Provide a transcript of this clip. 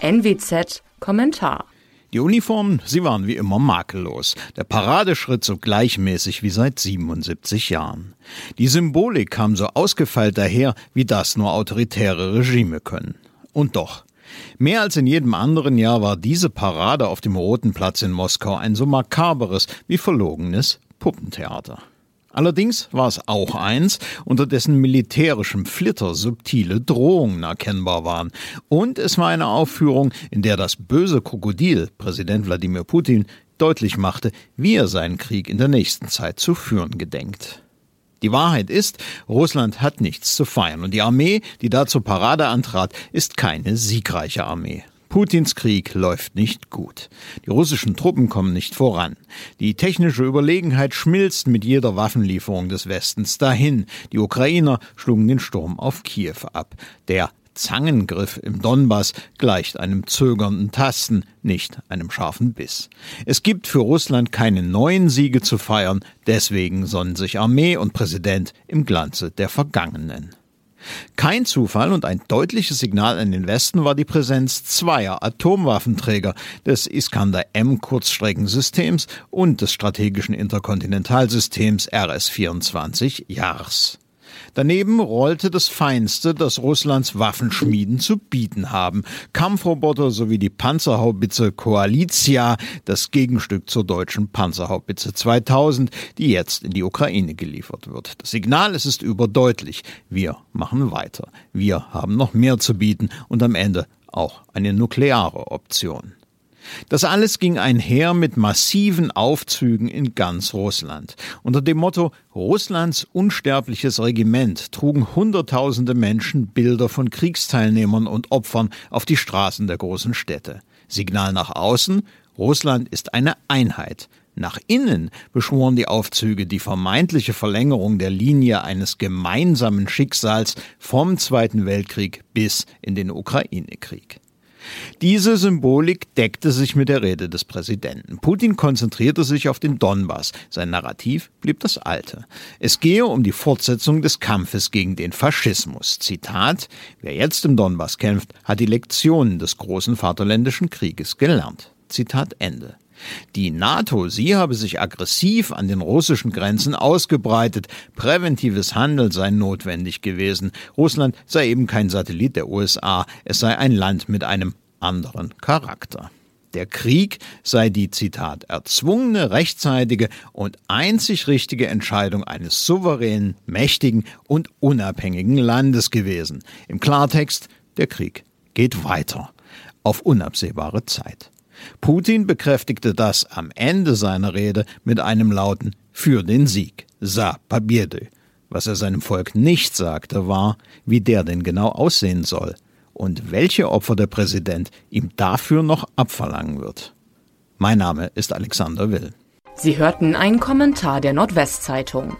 NWZ Kommentar die Uniformen, sie waren wie immer makellos. Der Paradeschritt so gleichmäßig wie seit 77 Jahren. Die Symbolik kam so ausgefeilt daher, wie das nur autoritäre Regime können. Und doch, Mehr als in jedem anderen Jahr war diese Parade auf dem Roten Platz in Moskau ein so makaberes wie verlogenes Puppentheater. Allerdings war es auch eins, unter dessen militärischem Flitter subtile Drohungen erkennbar waren. Und es war eine Aufführung, in der das böse Krokodil, Präsident Wladimir Putin, deutlich machte, wie er seinen Krieg in der nächsten Zeit zu führen gedenkt. Die Wahrheit ist, Russland hat nichts zu feiern und die Armee, die da zur Parade antrat, ist keine siegreiche Armee. Putins Krieg läuft nicht gut. Die russischen Truppen kommen nicht voran. Die technische Überlegenheit schmilzt mit jeder Waffenlieferung des Westens dahin. Die Ukrainer schlugen den Sturm auf Kiew ab. Der Zangengriff im Donbass gleicht einem zögernden Tasten, nicht einem scharfen Biss. Es gibt für Russland keine neuen Siege zu feiern, deswegen sonnen sich Armee und Präsident im Glanze der vergangenen. Kein Zufall und ein deutliches Signal an den Westen war die Präsenz zweier Atomwaffenträger des Iskander-M-Kurzstreckensystems und des strategischen Interkontinentalsystems RS-24 JARS. Daneben rollte das Feinste, das Russlands Waffenschmieden zu bieten haben. Kampfroboter sowie die Panzerhaubitze Koalitia, das Gegenstück zur deutschen Panzerhaubitze 2000, die jetzt in die Ukraine geliefert wird. Das Signal es ist überdeutlich. Wir machen weiter. Wir haben noch mehr zu bieten und am Ende auch eine nukleare Option. Das alles ging einher mit massiven Aufzügen in ganz Russland. Unter dem Motto Russlands unsterbliches Regiment trugen Hunderttausende Menschen Bilder von Kriegsteilnehmern und Opfern auf die Straßen der großen Städte. Signal nach außen, Russland ist eine Einheit. Nach innen beschworen die Aufzüge die vermeintliche Verlängerung der Linie eines gemeinsamen Schicksals vom Zweiten Weltkrieg bis in den Ukraine-Krieg. Diese Symbolik deckte sich mit der Rede des Präsidenten. Putin konzentrierte sich auf den Donbass. Sein Narrativ blieb das alte. Es gehe um die Fortsetzung des Kampfes gegen den Faschismus. Zitat, wer jetzt im Donbass kämpft, hat die Lektionen des großen Vaterländischen Krieges gelernt. Zitat Ende. Die NATO, sie habe sich aggressiv an den russischen Grenzen ausgebreitet. Präventives Handeln sei notwendig gewesen. Russland sei eben kein Satellit der USA. Es sei ein Land mit einem anderen Charakter. Der Krieg sei die, Zitat, erzwungene, rechtzeitige und einzig richtige Entscheidung eines souveränen, mächtigen und unabhängigen Landes gewesen. Im Klartext, der Krieg geht weiter. Auf unabsehbare Zeit. Putin bekräftigte das am Ende seiner Rede mit einem lauten Für den Sieg, Sa Победы. Was er seinem Volk nicht sagte, war, wie der denn genau aussehen soll – und welche Opfer der Präsident ihm dafür noch abverlangen wird. Mein Name ist Alexander Will. Sie hörten einen Kommentar der Nordwestzeitung.